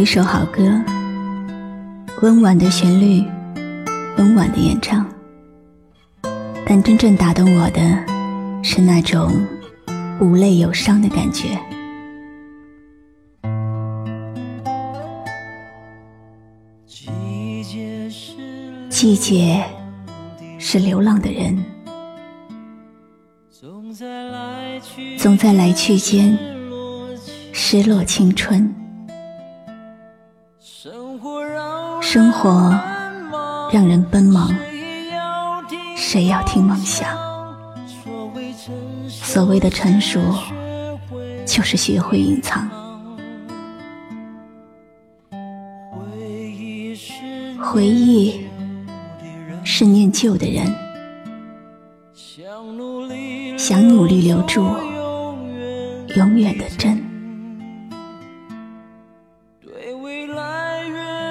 一首好歌，温婉的旋律，温婉的演唱，但真正打动我的是那种无泪有伤的感觉。季节是流浪的人，总在来去间失落青春。生活让人奔忙，谁要听梦想？所谓的成熟，就是学会隐藏。回忆是念旧的人，想努力留住永远的真。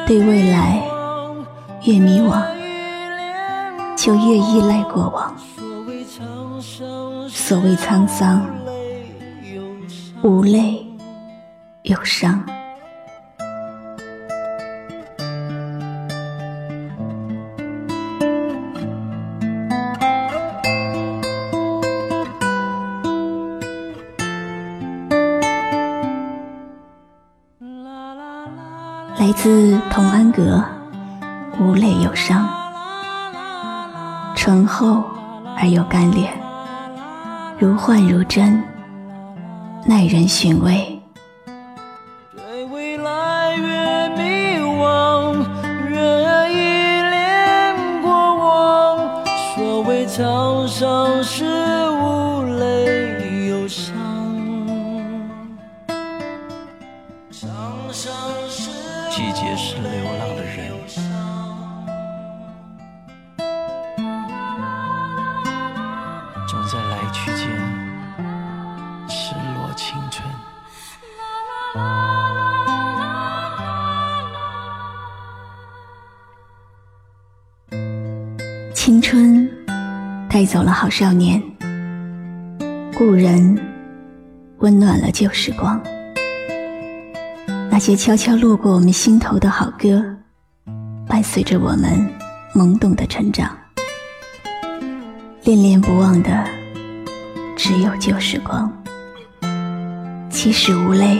对未来越迷惘，就越依赖过往。所谓沧桑，无泪有伤。来自同安阁，无泪有伤，醇厚而又干练，如幻如真，耐人寻味。青春带走了好少年，故人温暖了旧时光。那些悄悄路过我们心头的好歌，伴随着我们懵懂的成长。恋恋不忘的，只有旧时光。其实无泪，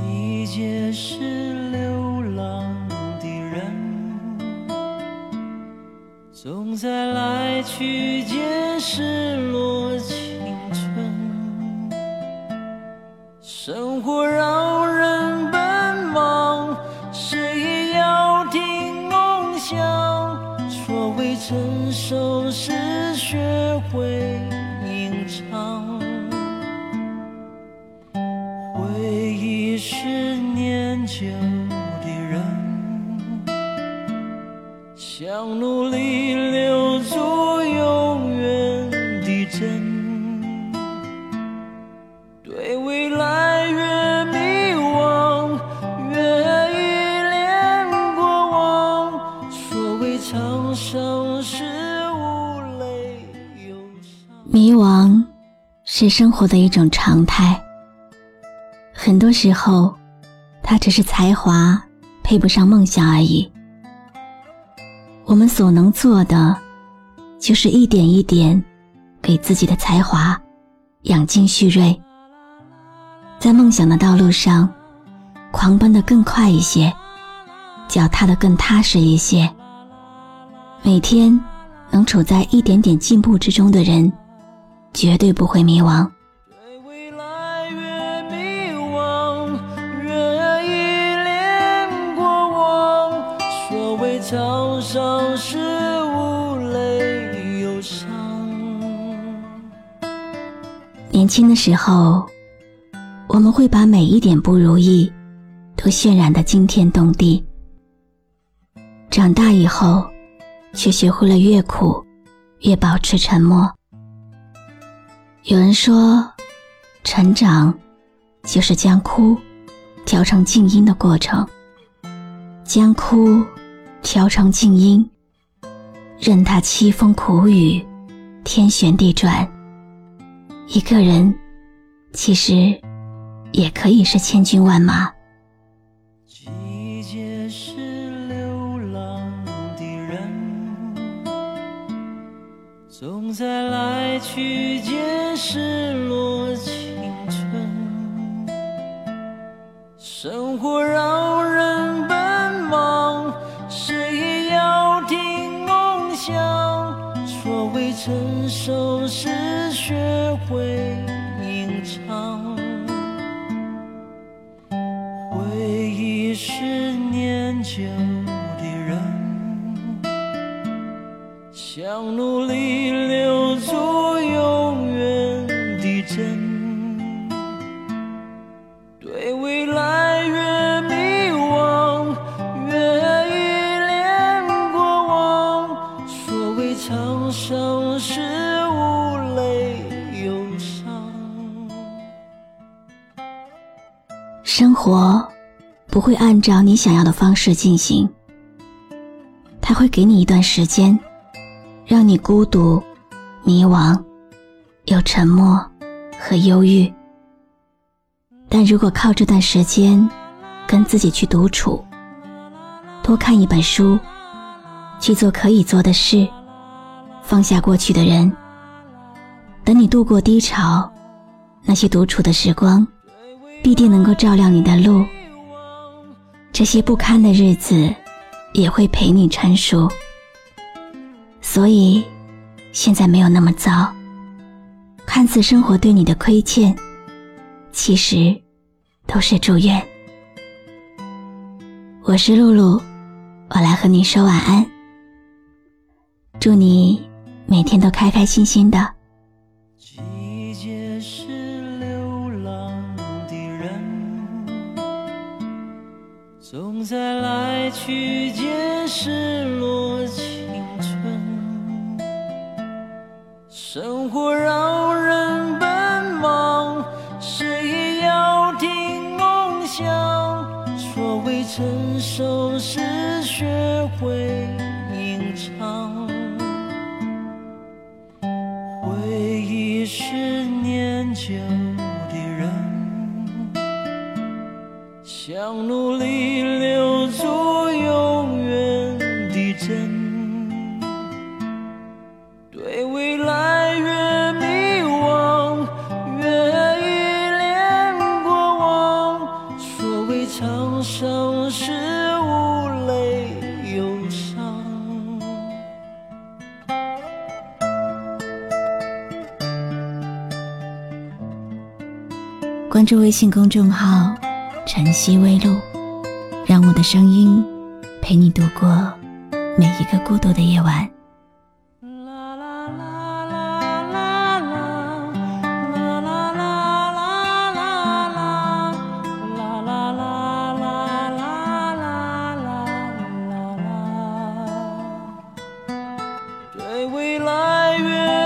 在来去间失落青春，生活让人奔忙，谁要听梦想？所谓。成熟是学会隐藏，回忆是念旧的人，想努力迷惘是生活的一种常态，很多时候，它只是才华配不上梦想而已。我们所能做的，就是一点一点给自己的才华养精蓄锐，在梦想的道路上，狂奔的更快一些，脚踏的更踏实一些。每天能处在一点点进步之中的人，绝对不会迷惘。对未来越迷惘，越依恋过往。所谓沧桑是无泪忧伤。年轻的时候，我们会把每一点不如意都渲染的惊天动地。长大以后，却学会了越苦越保持沉默。有人说，成长就是将哭调成静音的过程，将哭调成静音，任它凄风苦雨，天旋地转。一个人，其实也可以是千军万马。总在来去间失落青春。生活让人奔忙，谁也要听梦想。所谓成熟是学会吟唱。回忆是念旧的人，想努力沧桑是无泪忧伤。生活不会按照你想要的方式进行，它会给你一段时间，让你孤独、迷惘、有沉默和忧郁。但如果靠这段时间跟自己去独处，多看一本书，去做可以做的事，放下过去的人，等你度过低潮，那些独处的时光。必定能够照亮你的路，这些不堪的日子也会陪你成熟。所以，现在没有那么糟。看似生活对你的亏欠，其实都是祝愿。我是露露，我来和你说晚安。祝你每天都开开心心的。季节是流浪的人，总在来去间失落青春。生活让人奔忙，谁也要听梦想。所谓成熟是是念旧的人，想努力留住永远的真。对未来越迷惘，越依恋过往。所谓沧桑是是微信公众号晨曦微露，让我的声音陪你度过每一个孤独的夜晚。对未来啦。